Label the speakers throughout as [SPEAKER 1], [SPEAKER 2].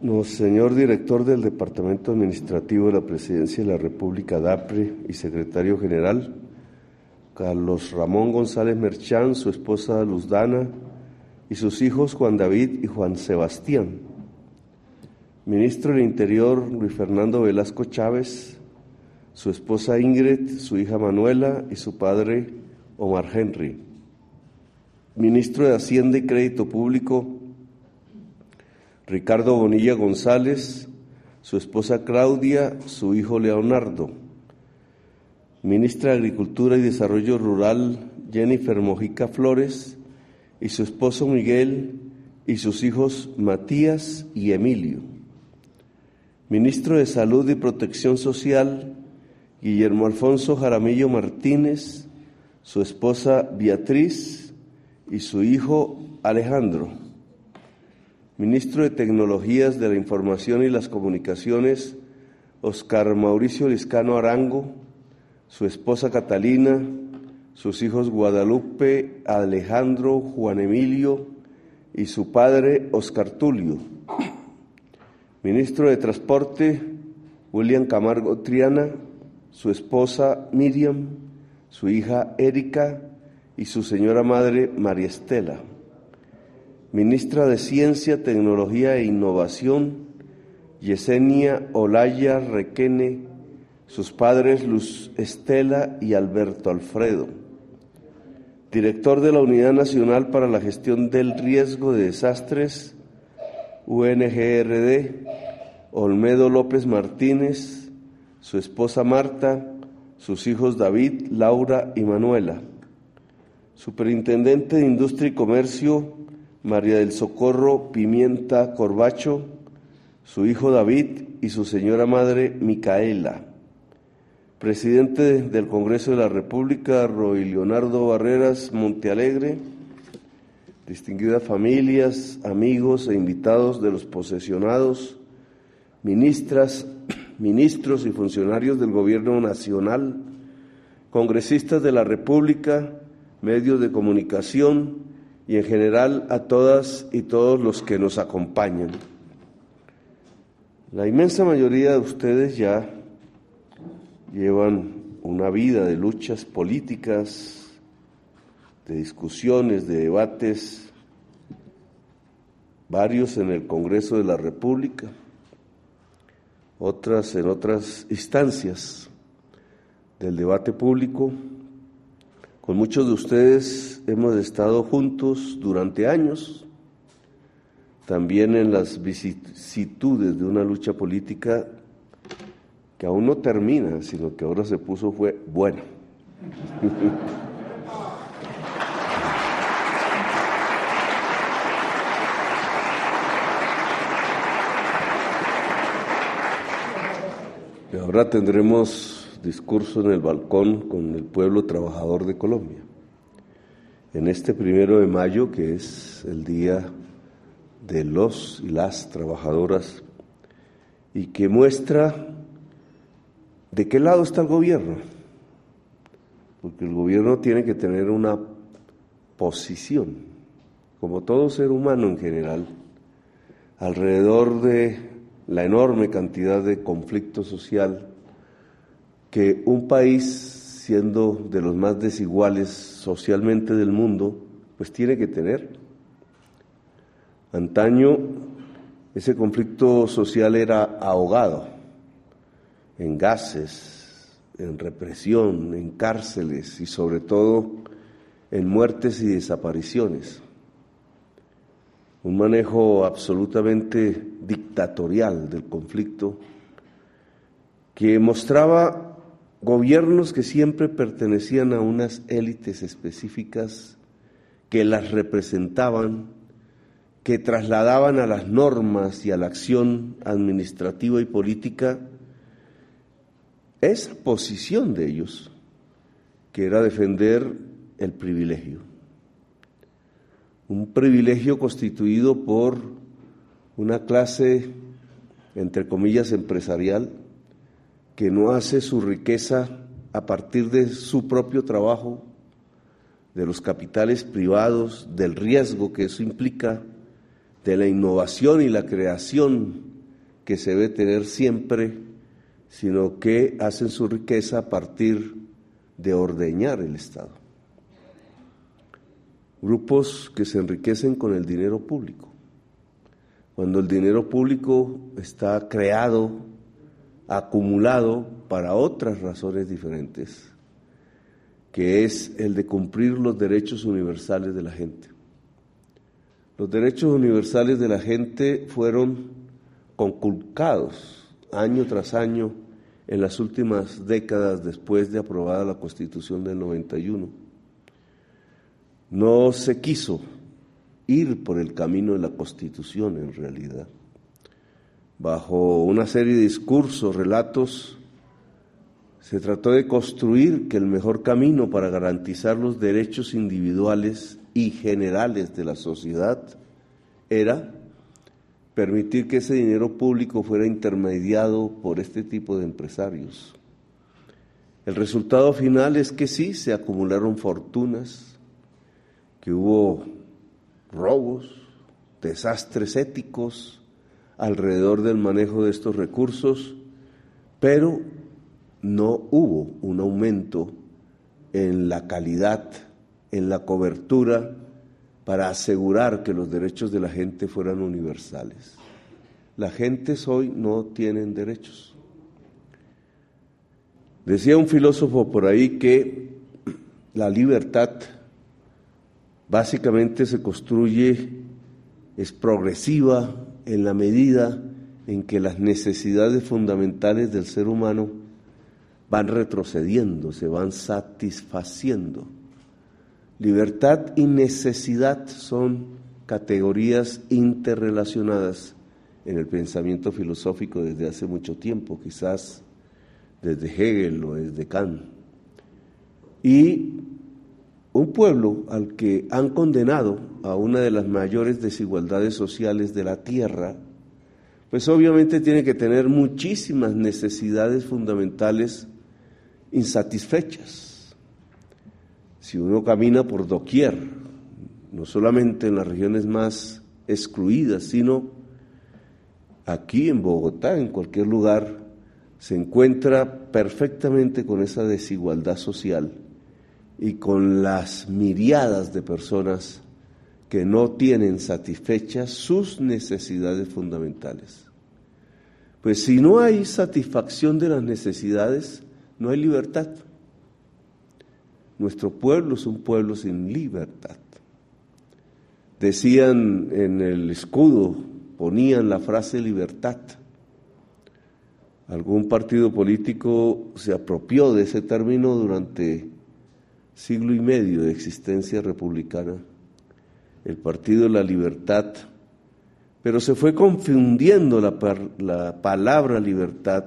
[SPEAKER 1] No, señor director del Departamento Administrativo de la Presidencia de la República, DAPRE, y secretario general, Carlos Ramón González Merchán, su esposa Luzdana y sus hijos Juan David y Juan Sebastián. Ministro del Interior Luis Fernando Velasco Chávez, su esposa Ingrid, su hija Manuela y su padre Omar Henry. Ministro de Hacienda y Crédito Público Ricardo Bonilla González, su esposa Claudia, su hijo Leonardo. Ministra de Agricultura y Desarrollo Rural Jennifer Mojica Flores y su esposo Miguel y sus hijos Matías y Emilio. Ministro de Salud y Protección Social Guillermo Alfonso Jaramillo Martínez, su esposa Beatriz y su hijo Alejandro ministro de Tecnologías de la Información y las Comunicaciones, Oscar Mauricio Liscano Arango, su esposa Catalina, sus hijos Guadalupe, Alejandro, Juan Emilio y su padre Oscar Tulio. Ministro de Transporte, William Camargo Triana, su esposa Miriam, su hija Erika y su señora madre María Estela ministra de Ciencia, Tecnología e Innovación, Yesenia Olaya Requene, sus padres Luz Estela y Alberto Alfredo, director de la Unidad Nacional para la Gestión del Riesgo de Desastres, UNGRD, Olmedo López Martínez, su esposa Marta, sus hijos David, Laura y Manuela, superintendente de Industria y Comercio, María del Socorro Pimienta Corbacho, su hijo David y su señora madre Micaela. Presidente del Congreso de la República, Roy Leonardo Barreras Montealegre, distinguidas familias, amigos e invitados de los posesionados, ministras, ministros y funcionarios del Gobierno Nacional, congresistas de la República, medios de comunicación, y en general a todas y todos los que nos acompañan. La inmensa mayoría de ustedes ya llevan una vida de luchas políticas, de discusiones, de debates, varios en el Congreso de la República, otras en otras instancias del debate público con muchos de ustedes hemos estado juntos durante años, también en las vicisitudes de una lucha política que aún no termina, sino que ahora se puso fue buena. y ahora tendremos discurso en el balcón con el pueblo trabajador de Colombia. En este primero de mayo, que es el día de los y las trabajadoras, y que muestra de qué lado está el gobierno, porque el gobierno tiene que tener una posición, como todo ser humano en general, alrededor de la enorme cantidad de conflicto social que un país, siendo de los más desiguales socialmente del mundo, pues tiene que tener. Antaño ese conflicto social era ahogado en gases, en represión, en cárceles y sobre todo en muertes y desapariciones. Un manejo absolutamente dictatorial del conflicto que mostraba gobiernos que siempre pertenecían a unas élites específicas que las representaban, que trasladaban a las normas y a la acción administrativa y política esa posición de ellos, que era defender el privilegio. Un privilegio constituido por una clase, entre comillas, empresarial, que no hace su riqueza a partir de su propio trabajo, de los capitales privados, del riesgo que eso implica, de la innovación y la creación que se debe tener siempre, sino que hacen su riqueza a partir de ordeñar el Estado. Grupos que se enriquecen con el dinero público. Cuando el dinero público está creado, acumulado para otras razones diferentes, que es el de cumplir los derechos universales de la gente. Los derechos universales de la gente fueron conculcados año tras año en las últimas décadas después de aprobada la Constitución del 91. No se quiso ir por el camino de la Constitución en realidad. Bajo una serie de discursos, relatos, se trató de construir que el mejor camino para garantizar los derechos individuales y generales de la sociedad era permitir que ese dinero público fuera intermediado por este tipo de empresarios. El resultado final es que sí, se acumularon fortunas, que hubo robos, desastres éticos alrededor del manejo de estos recursos, pero no hubo un aumento en la calidad, en la cobertura para asegurar que los derechos de la gente fueran universales. La gente hoy no tienen derechos. Decía un filósofo por ahí que la libertad básicamente se construye, es progresiva en la medida en que las necesidades fundamentales del ser humano van retrocediendo, se van satisfaciendo. Libertad y necesidad son categorías interrelacionadas en el pensamiento filosófico desde hace mucho tiempo, quizás desde Hegel o desde Kant. Y un pueblo al que han condenado a una de las mayores desigualdades sociales de la tierra, pues obviamente tiene que tener muchísimas necesidades fundamentales insatisfechas. Si uno camina por doquier, no solamente en las regiones más excluidas, sino aquí en Bogotá, en cualquier lugar, se encuentra perfectamente con esa desigualdad social y con las miriadas de personas que no tienen satisfechas sus necesidades fundamentales. Pues si no hay satisfacción de las necesidades, no hay libertad. Nuestro pueblo es un pueblo sin libertad. Decían en el escudo, ponían la frase libertad. Algún partido político se apropió de ese término durante siglo y medio de existencia republicana, el Partido de la Libertad, pero se fue confundiendo la, la palabra libertad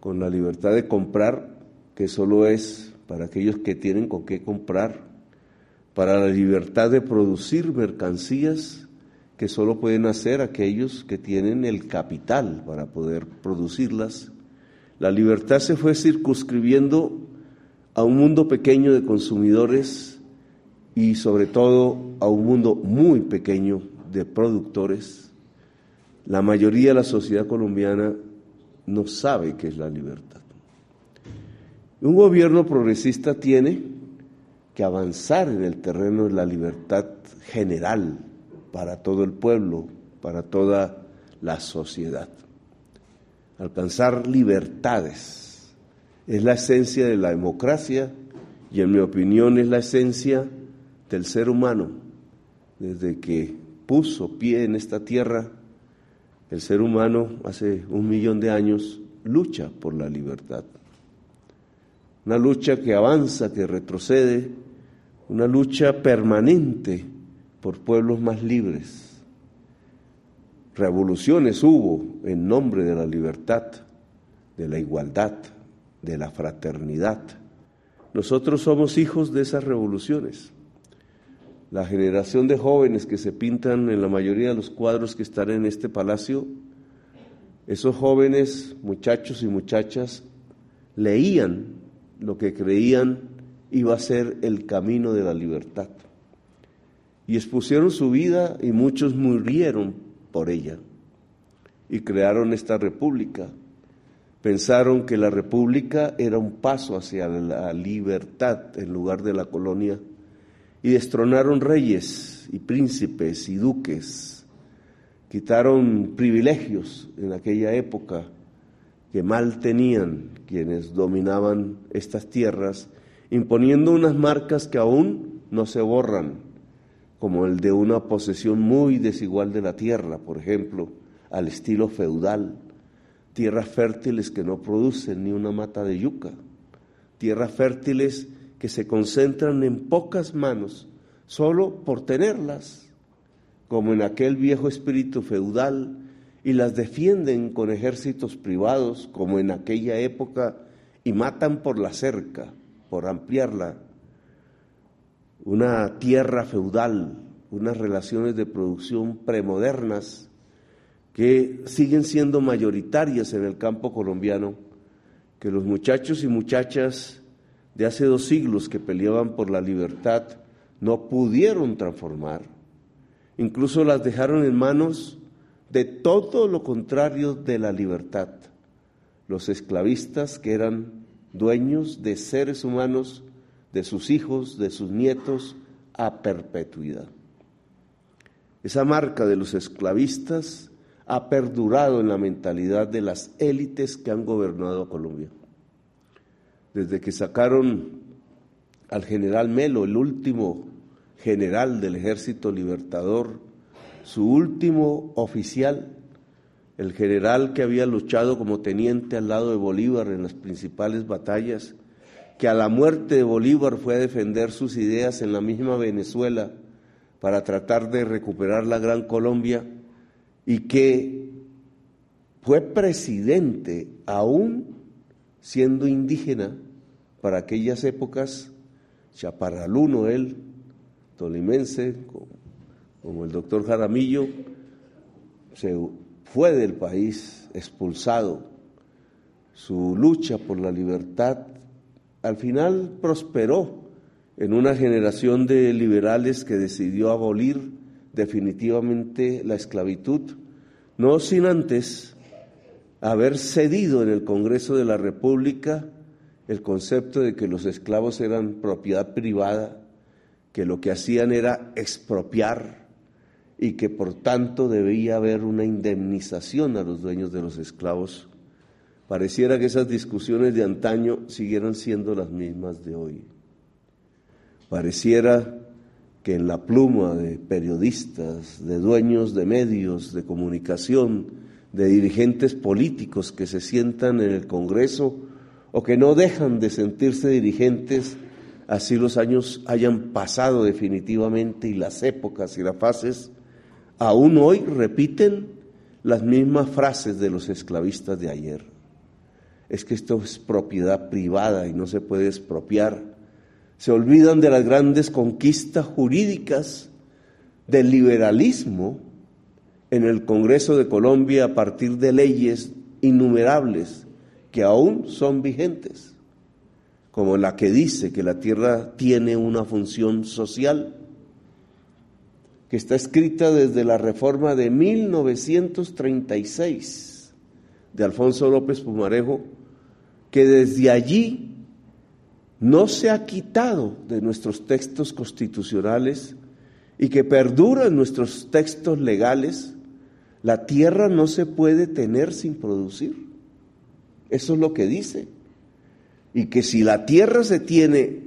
[SPEAKER 1] con la libertad de comprar, que solo es para aquellos que tienen con qué comprar, para la libertad de producir mercancías que solo pueden hacer aquellos que tienen el capital para poder producirlas. La libertad se fue circunscribiendo a un mundo pequeño de consumidores y sobre todo a un mundo muy pequeño de productores. La mayoría de la sociedad colombiana no sabe qué es la libertad. Un gobierno progresista tiene que avanzar en el terreno de la libertad general para todo el pueblo, para toda la sociedad. Alcanzar libertades es la esencia de la democracia y en mi opinión es la esencia del ser humano. Desde que puso pie en esta tierra, el ser humano hace un millón de años lucha por la libertad una lucha que avanza, que retrocede, una lucha permanente por pueblos más libres. Revoluciones hubo en nombre de la libertad, de la igualdad, de la fraternidad. Nosotros somos hijos de esas revoluciones. La generación de jóvenes que se pintan en la mayoría de los cuadros que están en este palacio, esos jóvenes, muchachos y muchachas, leían lo que creían iba a ser el camino de la libertad. Y expusieron su vida y muchos murieron por ella. y crearon esta república. Pensaron que la república era un paso hacia la libertad en lugar de la colonia y destronaron reyes y príncipes y duques. Quitaron privilegios en aquella época que mal tenían quienes dominaban estas tierras, imponiendo unas marcas que aún no se borran, como el de una posesión muy desigual de la tierra, por ejemplo, al estilo feudal, tierras fértiles que no producen ni una mata de yuca, tierras fértiles que se concentran en pocas manos solo por tenerlas, como en aquel viejo espíritu feudal, y las defienden con ejércitos privados, como en aquella época, y matan por la cerca, por ampliarla. Una tierra feudal, unas relaciones de producción premodernas que siguen siendo mayoritarias en el campo colombiano, que los muchachos y muchachas de hace dos siglos que peleaban por la libertad no pudieron transformar. Incluso las dejaron en manos de todo lo contrario de la libertad. Los esclavistas que eran dueños de seres humanos, de sus hijos, de sus nietos, a perpetuidad. Esa marca de los esclavistas ha perdurado en la mentalidad de las élites que han gobernado a Colombia. Desde que sacaron al general Melo, el último general del ejército libertador, su último oficial, el general que había luchado como teniente al lado de Bolívar en las principales batallas, que a la muerte de Bolívar fue a defender sus ideas en la misma Venezuela para tratar de recuperar la Gran Colombia, y que fue presidente aún siendo indígena para aquellas épocas, chaparraluno él, tolimense, como el doctor Jaramillo, se fue del país expulsado. Su lucha por la libertad al final prosperó en una generación de liberales que decidió abolir definitivamente la esclavitud, no sin antes haber cedido en el Congreso de la República el concepto de que los esclavos eran propiedad privada, que lo que hacían era expropiar y que por tanto debía haber una indemnización a los dueños de los esclavos. Pareciera que esas discusiones de antaño siguieran siendo las mismas de hoy. Pareciera que en la pluma de periodistas, de dueños de medios de comunicación, de dirigentes políticos que se sientan en el Congreso o que no dejan de sentirse dirigentes, así los años hayan pasado definitivamente y las épocas y las fases, aún hoy repiten las mismas frases de los esclavistas de ayer. Es que esto es propiedad privada y no se puede expropiar se olvidan de las grandes conquistas jurídicas del liberalismo en el Congreso de Colombia a partir de leyes innumerables que aún son vigentes, como la que dice que la tierra tiene una función social, que está escrita desde la reforma de 1936 de Alfonso López Pumarejo, que desde allí no se ha quitado de nuestros textos constitucionales y que perdura en nuestros textos legales, la tierra no se puede tener sin producir. Eso es lo que dice. Y que si la tierra se tiene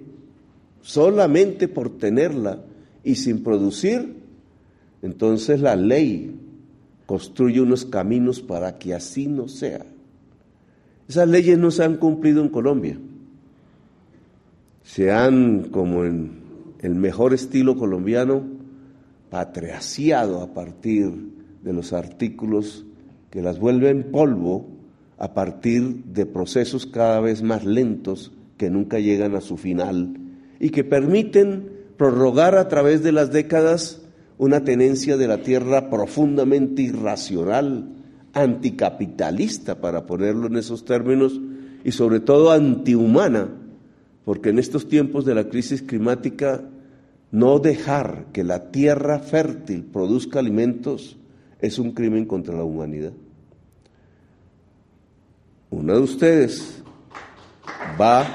[SPEAKER 1] solamente por tenerla y sin producir, entonces la ley construye unos caminos para que así no sea. Esas leyes no se han cumplido en Colombia se han, como en el mejor estilo colombiano, patriaciado a partir de los artículos que las vuelven polvo a partir de procesos cada vez más lentos que nunca llegan a su final y que permiten prorrogar a través de las décadas una tenencia de la tierra profundamente irracional, anticapitalista, para ponerlo en esos términos, y sobre todo antihumana, porque en estos tiempos de la crisis climática, no dejar que la tierra fértil produzca alimentos es un crimen contra la humanidad. Una de ustedes va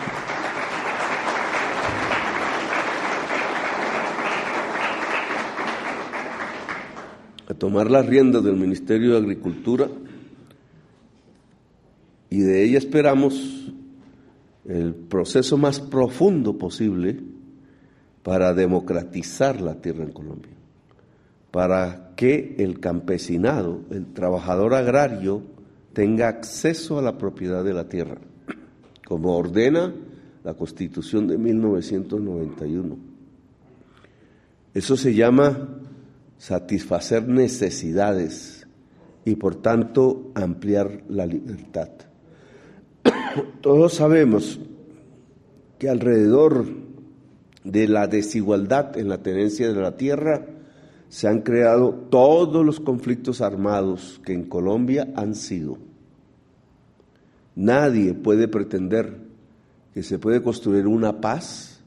[SPEAKER 1] a tomar las riendas del Ministerio de Agricultura y de ella esperamos el proceso más profundo posible para democratizar la tierra en Colombia, para que el campesinado, el trabajador agrario, tenga acceso a la propiedad de la tierra, como ordena la Constitución de 1991. Eso se llama satisfacer necesidades y por tanto ampliar la libertad. Todos sabemos que alrededor de la desigualdad en la tenencia de la tierra se han creado todos los conflictos armados que en Colombia han sido. Nadie puede pretender que se puede construir una paz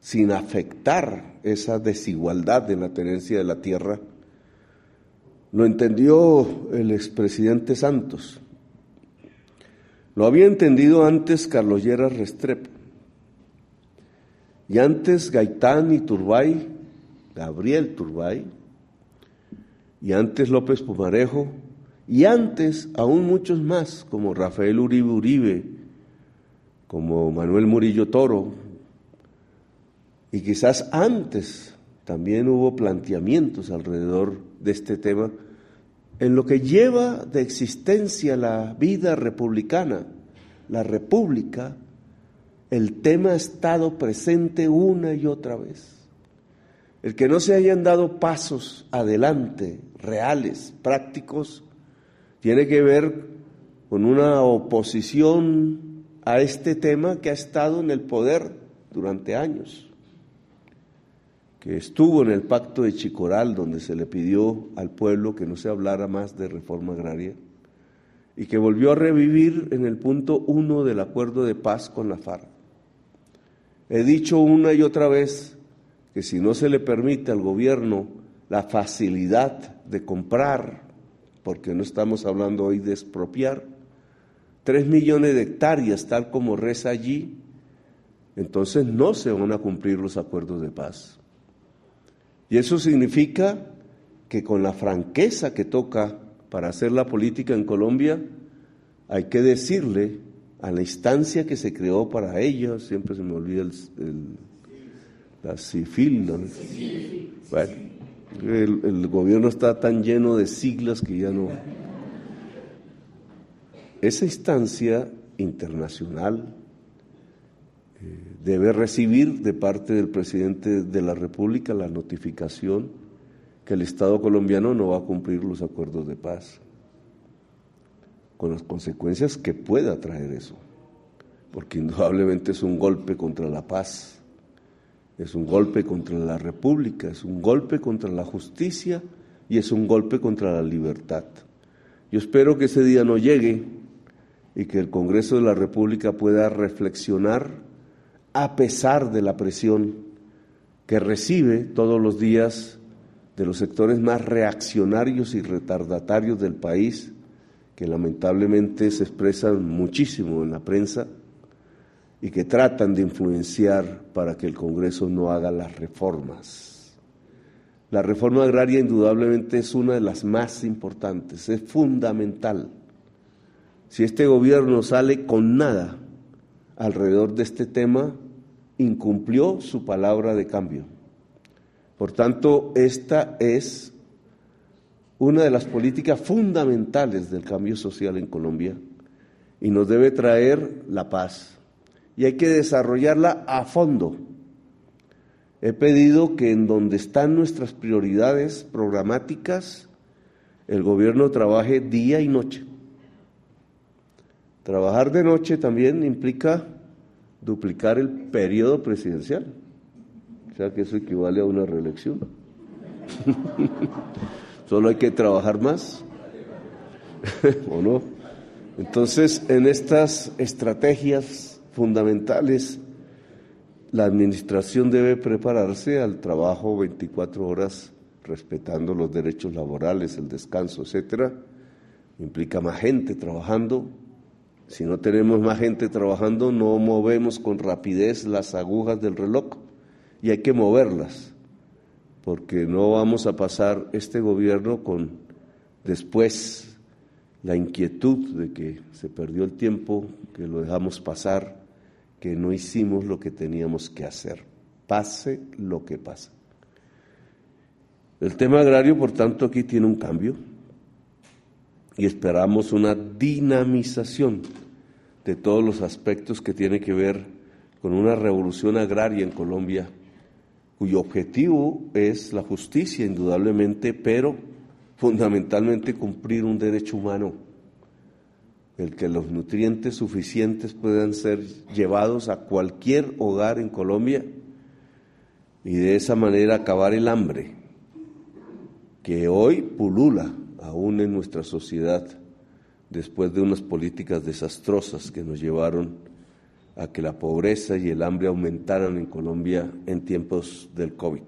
[SPEAKER 1] sin afectar esa desigualdad en la tenencia de la tierra. Lo entendió el expresidente Santos. Lo había entendido antes Carlos Lleras Restrepo. Y antes Gaitán y Turbay, Gabriel Turbay, y antes López Pumarejo, y antes aún muchos más, como Rafael Uribe Uribe, como Manuel Murillo Toro, y quizás antes también hubo planteamientos alrededor de este tema, en lo que lleva de existencia la vida republicana, la república, el tema ha estado presente una y otra vez. El que no se hayan dado pasos adelante, reales, prácticos, tiene que ver con una oposición a este tema que ha estado en el poder durante años, que estuvo en el pacto de Chicoral, donde se le pidió al pueblo que no se hablara más de reforma agraria, y que volvió a revivir en el punto uno del acuerdo de paz con la FARC. He dicho una y otra vez que si no se le permite al gobierno la facilidad de comprar, porque no estamos hablando hoy de expropiar, tres millones de hectáreas tal como reza allí, entonces no se van a cumplir los acuerdos de paz. Y eso significa que con la franqueza que toca para hacer la política en Colombia, hay que decirle a la instancia que se creó para ello, siempre se me olvida el, la CIFIL, Bueno, el, gobierno está tan lleno de siglas que ya no... Esa instancia internacional eh, debe recibir de parte del presidente de la República la notificación que el Estado colombiano no va a cumplir los acuerdos de paz con las consecuencias que pueda traer eso, porque indudablemente es un golpe contra la paz, es un golpe contra la república, es un golpe contra la justicia y es un golpe contra la libertad. Yo espero que ese día no llegue y que el Congreso de la República pueda reflexionar a pesar de la presión que recibe todos los días de los sectores más reaccionarios y retardatarios del país que lamentablemente se expresan muchísimo en la prensa y que tratan de influenciar para que el Congreso no haga las reformas. La reforma agraria indudablemente es una de las más importantes, es fundamental. Si este gobierno sale con nada alrededor de este tema, incumplió su palabra de cambio. Por tanto, esta es una de las políticas fundamentales del cambio social en Colombia y nos debe traer la paz. Y hay que desarrollarla a fondo. He pedido que en donde están nuestras prioridades programáticas, el gobierno trabaje día y noche. Trabajar de noche también implica duplicar el periodo presidencial. O sea que eso equivale a una reelección. Solo hay que trabajar más, ¿o no? Entonces, en estas estrategias fundamentales, la administración debe prepararse al trabajo 24 horas respetando los derechos laborales, el descanso, etcétera. Implica más gente trabajando, Si no tenemos más gente trabajando, no movemos con rapidez las agujas del reloj y hay que moverlas, porque no vamos a pasar este gobierno con después la inquietud de que se perdió el tiempo, que lo dejamos pasar, que no hicimos lo que teníamos que hacer, pase lo que pase. El tema agrario, por tanto, aquí tiene un cambio y esperamos una dinamización de todos los aspectos que tiene que ver con una revolución agraria en Colombia, cuyo objetivo es la justicia, indudablemente, pero fundamentalmente cumplir un derecho humano, el que los nutrientes suficientes puedan ser llevados a cualquier hogar en Colombia y de esa manera acabar el hambre que hoy pulula aún en nuestra sociedad después de unas políticas desastrosas que nos llevaron a que la pobreza y el hambre aumentaran en Colombia en tiempos del COVID.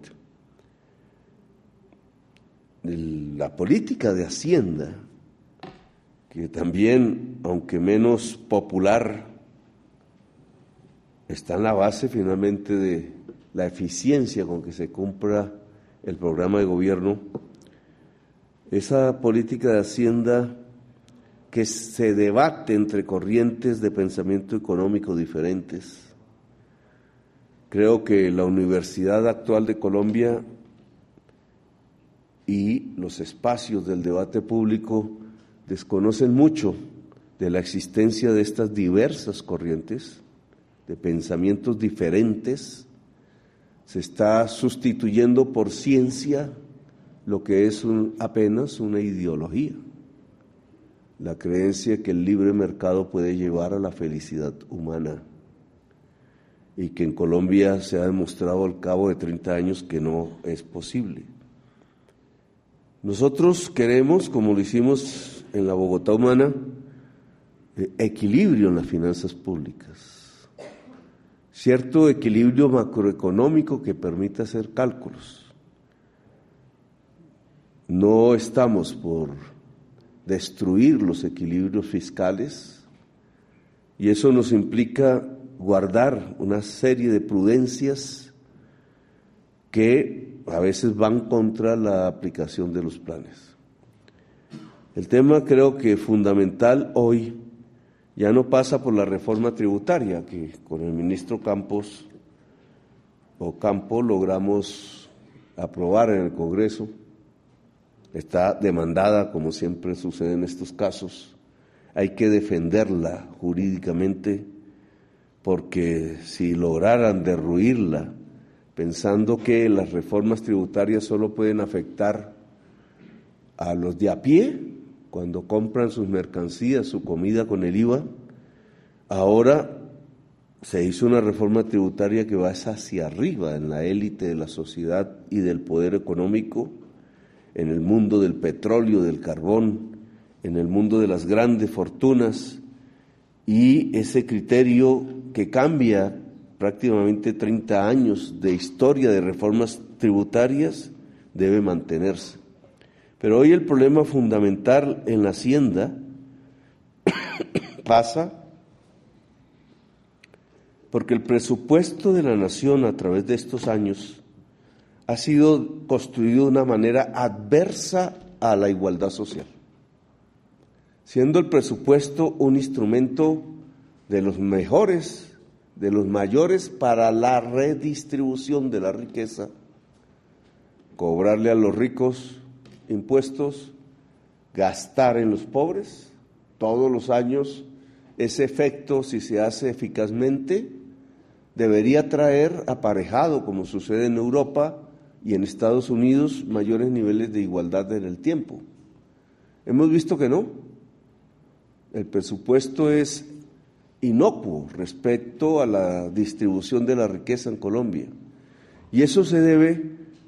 [SPEAKER 1] La política de Hacienda, que también, aunque menos popular, está en la base finalmente de la eficiencia con que se cumpla el programa de gobierno, esa política de Hacienda que se debate entre corrientes de pensamiento económico diferentes. Creo que la Universidad actual de Colombia y los espacios del debate público desconocen mucho de la existencia de estas diversas corrientes, de pensamientos diferentes, se está sustituyendo por ciencia lo que es apenas una ideología. La creencia que el libre mercado puede llevar a la felicidad humana. Y que en Colombia se ha demostrado al cabo de 30 años que no es posible. Nosotros queremos, como lo hicimos en la Bogotá humana, eh, equilibrio en las finanzas públicas, cierto equilibrio macroeconómico que permita hacer cálculos. No estamos por destruir los equilibrios fiscales y eso nos implica guardar una serie de prudencias que a veces van contra la aplicación de los planes. El tema creo que fundamental hoy ya no pasa por la reforma tributaria que con el ministro Campos o Campo logramos aprobar en el Congreso, está demandada, como siempre sucede en estos casos. Hay que defenderla jurídicamente porque si lograran derruirla, pensando que las reformas tributarias solo pueden afectar a los de a pie cuando compran sus mercancías, su comida con el IVA, ahora se hizo una reforma tributaria que va hacia arriba en la élite de la sociedad y del poder económico en el mundo del petróleo, del carbón, en el mundo de las grandes fortunas y ese criterio que cambia prácticamente 30 años de historia de reformas tributarias debe mantenerse. Pero hoy el problema fundamental en la hacienda pasa porque el presupuesto de la nación a través de estos años ha sido construido de una manera adversa a la igualdad social, siendo el presupuesto un instrumento de los mejores, de los mayores para la redistribución de la riqueza, cobrarle a los ricos impuestos, gastar en los pobres todos los años, ese efecto, si se hace eficazmente, debería traer aparejado, como sucede en Europa, y en Estados Unidos mayores niveles de igualdad en el tiempo. Hemos visto que no. El presupuesto es inocuo respecto a la distribución de la riqueza en Colombia. Y eso se debe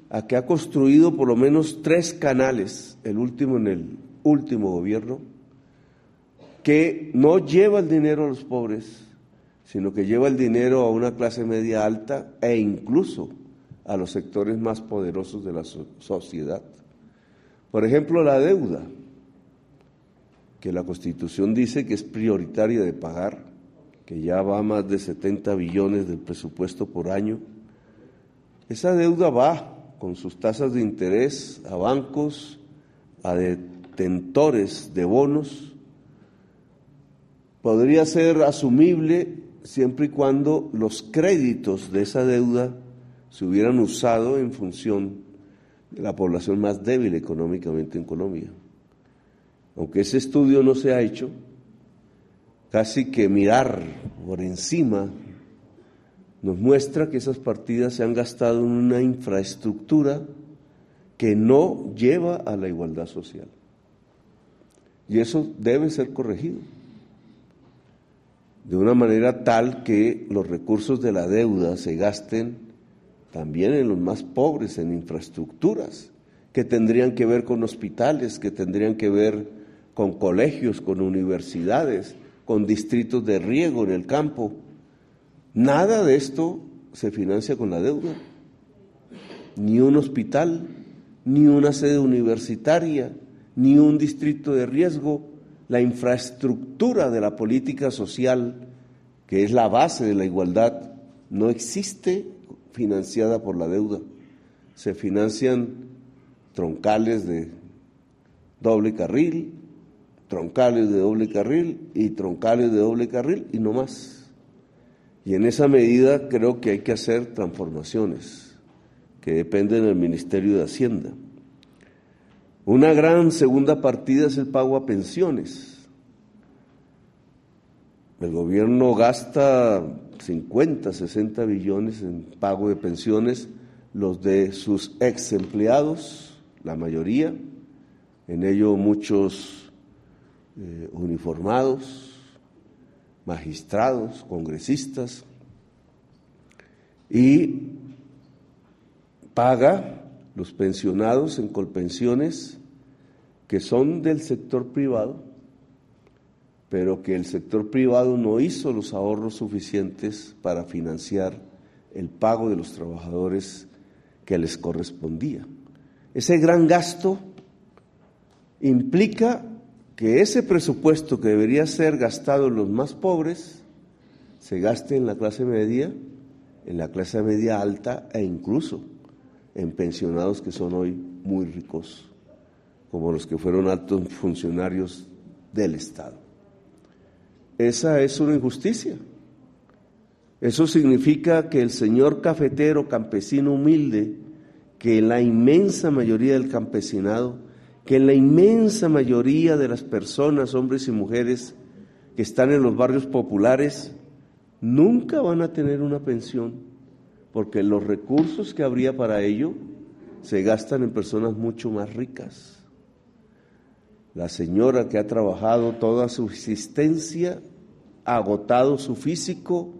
[SPEAKER 1] a que ha construido por lo menos tres canales, el último en el último gobierno, que no lleva el dinero a los pobres, sino que lleva el dinero a una clase media alta e incluso a los sectores más poderosos de la sociedad. Por ejemplo, la deuda, que la Constitución dice que es prioritaria de pagar, que ya va a más de 70 billones del presupuesto por año, esa deuda va con sus tasas de interés a bancos, a detentores de bonos, podría ser asumible siempre y cuando los créditos de esa deuda se hubieran usado en función de la población más débil económicamente en Colombia. Aunque ese estudio no se ha hecho, casi que mirar por encima nos muestra que esas partidas se han gastado en una infraestructura que no lleva a la igualdad social. Y eso debe ser corregido de una manera tal que los recursos de la deuda se gasten también en los más pobres, en infraestructuras que tendrían que ver con hospitales, que tendrían que ver con colegios, con universidades, con distritos de riego en el campo. Nada de esto se financia con la deuda. Ni un hospital, ni una sede universitaria, ni un distrito de riesgo, la infraestructura de la política social, que es la base de la igualdad, no existe financiada por la deuda. Se financian troncales de doble carril, troncales de doble carril y troncales de doble carril y no más. Y en esa medida creo que hay que hacer transformaciones que dependen del Ministerio de Hacienda. Una gran segunda partida es el pago a pensiones. El gobierno gasta 50, 60 billones en pago de pensiones, los de sus ex empleados, la mayoría, en ello muchos eh, uniformados, magistrados, congresistas, y paga los pensionados en colpensiones que son del sector privado, pero que el sector privado no hizo los ahorros suficientes para financiar el pago de los trabajadores que les correspondía. Ese gran gasto implica que ese presupuesto que debería ser gastado en los más pobres se gaste en la clase media, en la clase media alta e incluso en pensionados que son hoy muy ricos, como los que fueron altos funcionarios del Estado. Esa es una injusticia. Eso significa que el señor cafetero, campesino humilde, que la inmensa mayoría del campesinado, que la inmensa mayoría de las personas, hombres y mujeres que están en los barrios populares, nunca van a tener una pensión porque los recursos que habría para ello se gastan en personas mucho más ricas. La señora que ha trabajado toda su existencia, agotado su físico,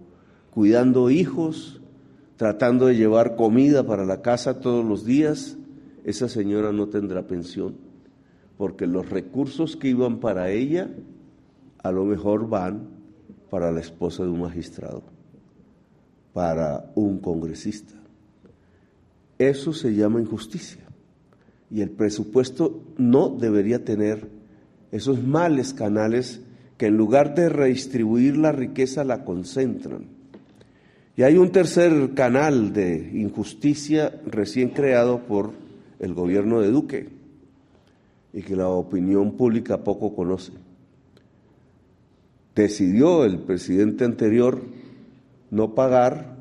[SPEAKER 1] cuidando hijos, tratando de llevar comida para la casa todos los días, esa señora no tendrá pensión, porque los recursos que iban para ella a lo mejor van para la esposa de un magistrado para un congresista. Eso se llama injusticia. Y el presupuesto no debería tener esos males canales que en lugar de redistribuir la riqueza la concentran. Y hay un tercer canal de injusticia recién creado por el gobierno de Duque y que la opinión pública poco conoce. Decidió el presidente anterior no pagar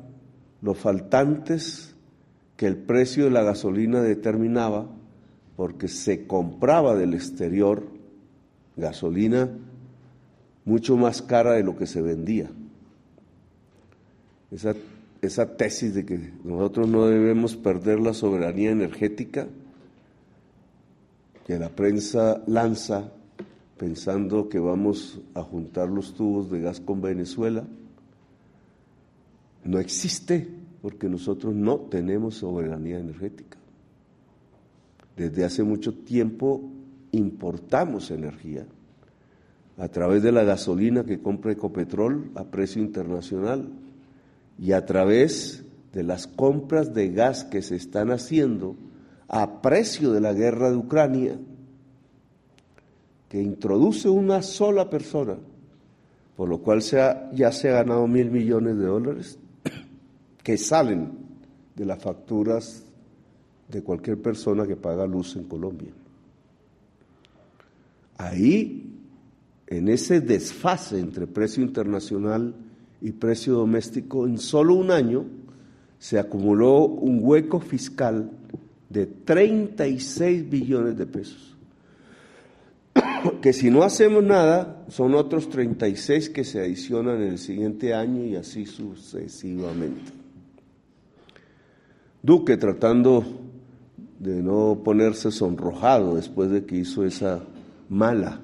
[SPEAKER 1] los faltantes que el precio de la gasolina determinaba porque se compraba del exterior gasolina mucho más cara de lo que se vendía. Esa, esa tesis de que nosotros no debemos perder la soberanía energética que la prensa lanza pensando que vamos a juntar los tubos de gas con Venezuela, no existe porque nosotros no tenemos soberanía energética. Desde hace mucho tiempo importamos energía a través de la gasolina que compra Ecopetrol a precio internacional y a través de las compras de gas que se están haciendo a precio de la guerra de Ucrania. que introduce una sola persona, por lo cual ya se ha ganado mil millones de dólares, que salen de las facturas de cualquier persona que paga luz en Colombia. Ahí, en ese desfase entre precio internacional y precio doméstico, en solo un año se acumuló un hueco fiscal de 36 billones de pesos. Que si no hacemos nada, son otros 36 que se adicionan en el siguiente año y así sucesivamente. Duque tratando de no ponerse sonrojado después de que hizo esa mala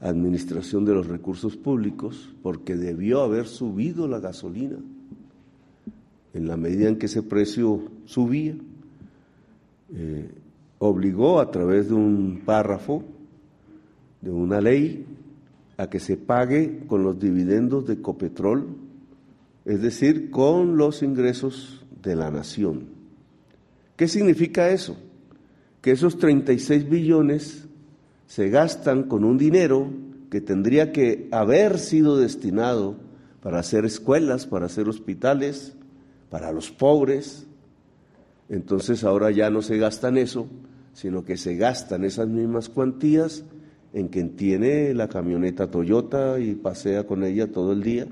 [SPEAKER 1] administración de los recursos públicos, porque debió haber subido la gasolina en la medida en que ese precio subía, eh, obligó a través de un párrafo de una ley a que se pague con los dividendos de Copetrol, es decir, con los ingresos de la nación. ¿Qué significa eso? Que esos 36 billones se gastan con un dinero que tendría que haber sido destinado para hacer escuelas, para hacer hospitales, para los pobres. Entonces ahora ya no se gastan eso, sino que se gastan esas mismas cuantías en quien tiene la camioneta Toyota y pasea con ella todo el día,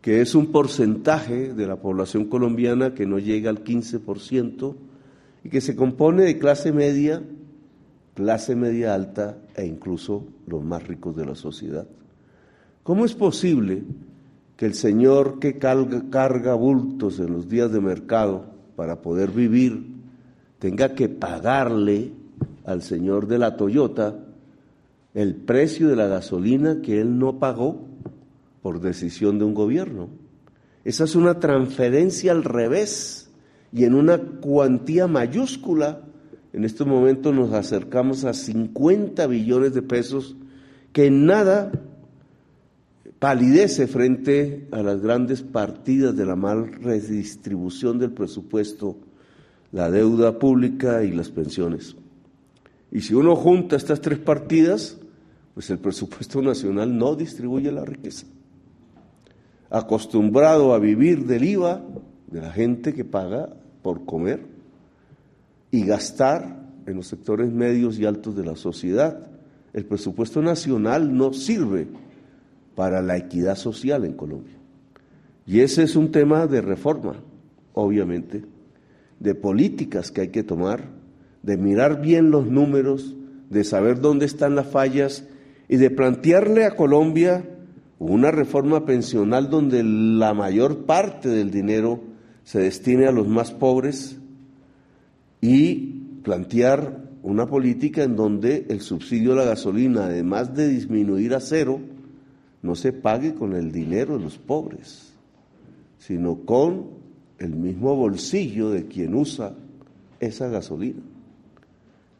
[SPEAKER 1] que es un porcentaje de la población colombiana que no llega al 15% y que se compone de clase media clase media alta e incluso los más ricos de la sociedad. ¿Cómo es posible que el señor que carga, bultos en los días de mercado para poder vivir tenga que pagarle al señor de la Toyota el precio de la gasolina que él no pagó por decisión de un gobierno? Esa es una transferencia al revés y en una cuantía mayúscula en este momento nos acercamos a 50 billones de pesos que nada palidece frente a las grandes partidas de la mal redistribución del presupuesto, la deuda pública y las pensiones. Y si uno junta estas tres partidas, pues el presupuesto nacional no distribuye la riqueza. Acostumbrado a vivir del IVA de la gente que paga por comer, y gastar en los sectores medios y altos de la sociedad. El presupuesto nacional no sirve para la equidad social en Colombia. Y ese es un tema de reforma, obviamente, de políticas que hay que tomar, de mirar bien los números, de saber dónde están las fallas y de plantearle a Colombia una reforma pensional donde la mayor parte del dinero se destine a los más pobres y plantear una política en donde el subsidio a la gasolina, además de disminuir a cero, no se pague con el dinero de los pobres, sino con el mismo bolsillo de quien usa esa gasolina,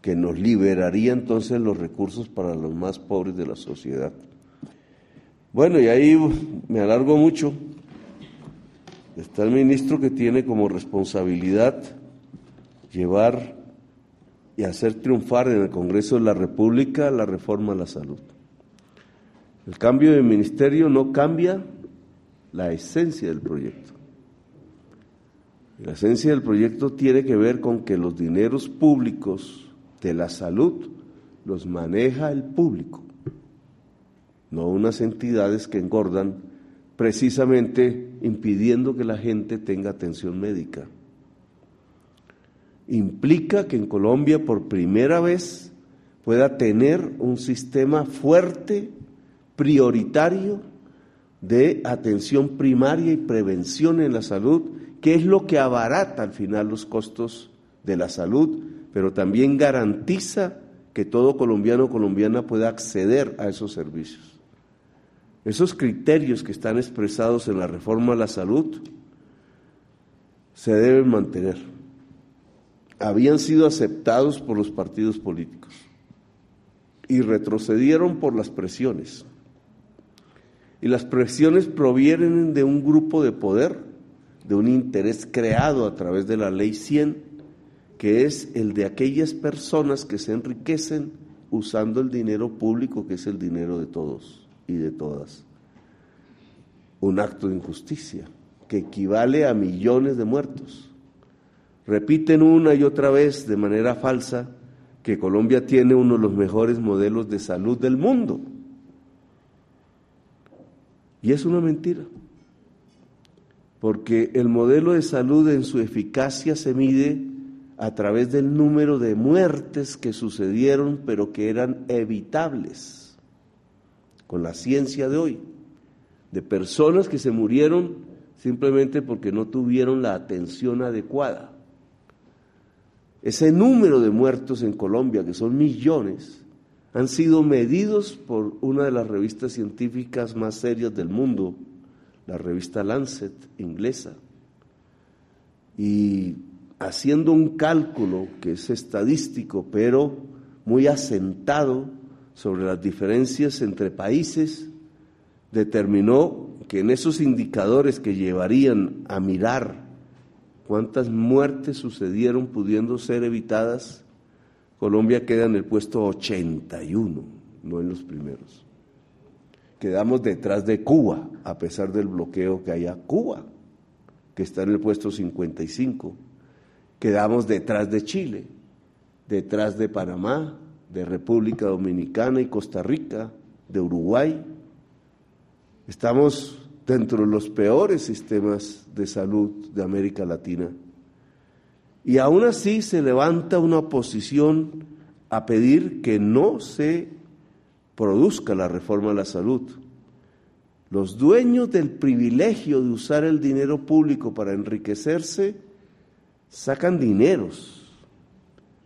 [SPEAKER 1] que nos liberaría entonces los recursos para los más pobres de la sociedad. Bueno, y ahí me alargo mucho. Está el ministro que tiene como responsabilidad llevar y hacer triunfar en el Congreso de la República la reforma a la salud. El cambio de ministerio no cambia la esencia del proyecto. La esencia del proyecto tiene que ver con que los dineros públicos de la salud los maneja el público, no unas entidades que engordan precisamente impidiendo que la gente tenga atención médica implica que en Colombia por primera vez pueda tener un sistema fuerte, prioritario, de atención primaria y prevención en la salud, que es lo que abarata al final los costos de la salud, pero también garantiza que todo colombiano o colombiana pueda acceder a esos servicios. Esos criterios que están expresados en la reforma a la salud se deben mantener habían sido aceptados por los partidos políticos y retrocedieron por las presiones. Y las presiones provienen de un grupo de poder, de un interés creado a través de la ley 100, que es el de aquellas personas que se enriquecen usando el dinero público que es el dinero de todos y de todas. Un acto de injusticia que equivale a millones de muertos. Repiten una y otra vez de manera falsa que Colombia tiene uno de los mejores modelos de salud del mundo. Y es una mentira, porque el modelo de salud en su eficacia se mide a través del número de muertes que sucedieron, pero que eran evitables, con la ciencia de hoy, de personas que se murieron simplemente porque no tuvieron la atención adecuada. Ese número de muertos en Colombia, que son millones, han sido medidos por una de las revistas científicas más serias del mundo, la revista Lancet inglesa. Y haciendo un cálculo que es estadístico, pero muy asentado sobre las diferencias entre países, determinó que en esos indicadores que llevarían a mirar cuántas muertes sucedieron pudiendo ser evitadas, Colombia queda en el puesto 81, no en los primeros. Quedamos detrás de Cuba, a pesar del bloqueo que hay a Cuba, que está en el puesto 55. Quedamos detrás de Chile, detrás de Panamá, de República Dominicana y Costa Rica, de Uruguay. Estamos dentro de los peores sistemas de salud de América Latina. Y aún así se levanta una oposición a pedir que no se produzca la reforma de la salud. Los dueños del privilegio de usar el dinero público para enriquecerse sacan dineros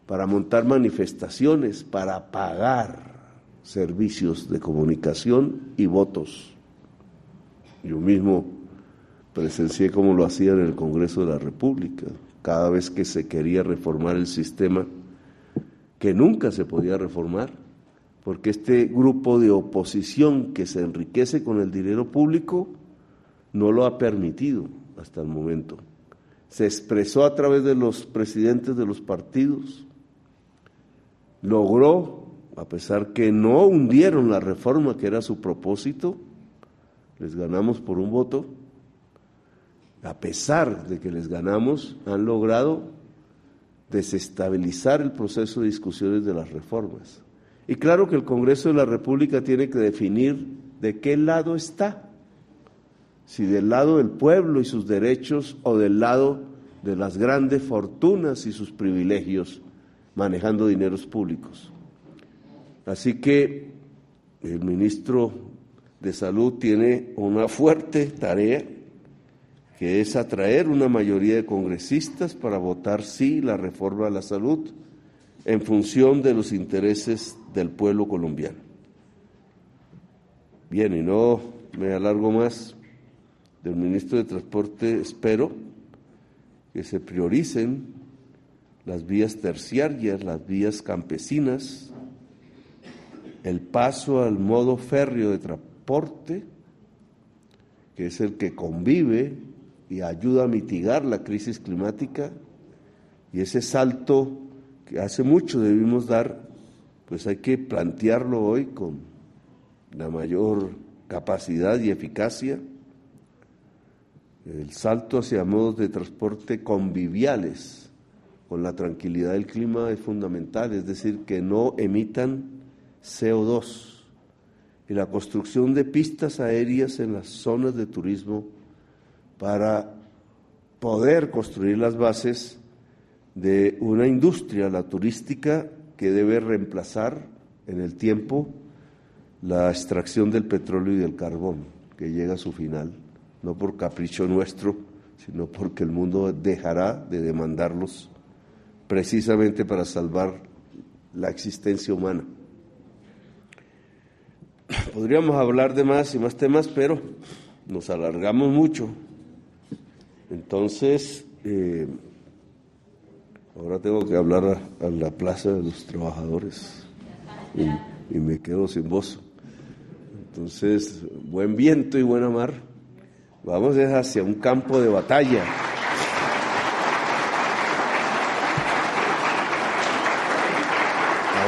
[SPEAKER 1] para montar manifestaciones, para pagar servicios de comunicación y votos. Yo mismo presencié cómo lo hacían en el Congreso de la República, cada vez que se quería reformar el sistema, que nunca se podía reformar, porque este grupo de oposición que se enriquece con el dinero público no lo ha permitido hasta el momento. Se expresó a través de los presidentes de los partidos, logró, a pesar que no hundieron la reforma que era su propósito, les ganamos por un voto, a pesar de que les ganamos, han logrado desestabilizar el proceso de discusiones de las reformas. Y claro que el Congreso de la República tiene que definir de qué lado está, si del lado del pueblo y sus derechos o del lado de las grandes fortunas y sus privilegios manejando dineros públicos. Así que el ministro de Salud tiene una fuerte tarea, que es atraer una mayoría de congresistas para votar sí la reforma a la salud en función de los intereses del pueblo colombiano. Bien, y no me alargo más del ministro de Transporte, espero que se prioricen las vías terciarias, las vías campesinas, el paso al modo férreo de transporte que es el que convive y ayuda a mitigar la crisis climática, y ese salto que hace mucho debimos dar, pues hay que plantearlo hoy con la mayor capacidad y eficacia. El salto hacia modos de transporte conviviales con la tranquilidad del clima es fundamental, es decir, que no emitan CO2 y la construcción de pistas aéreas en las zonas de turismo para poder construir las bases de una industria, la turística, que debe reemplazar en el tiempo la extracción del petróleo y del carbón, que llega a su final, no por capricho nuestro, sino porque el mundo dejará de demandarlos precisamente para salvar la existencia humana. Podríamos hablar de más y más temas, pero nos alargamos mucho. Entonces, eh, ahora tengo que hablar a, la plaza de los trabajadores y, me quedo sin voz. Entonces, buen viento y buena mar. Vamos hacia un campo de batalla.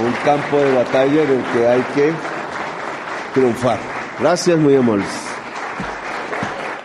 [SPEAKER 1] un campo de batalla en el que hay que triunfar. Gracias, muy amables.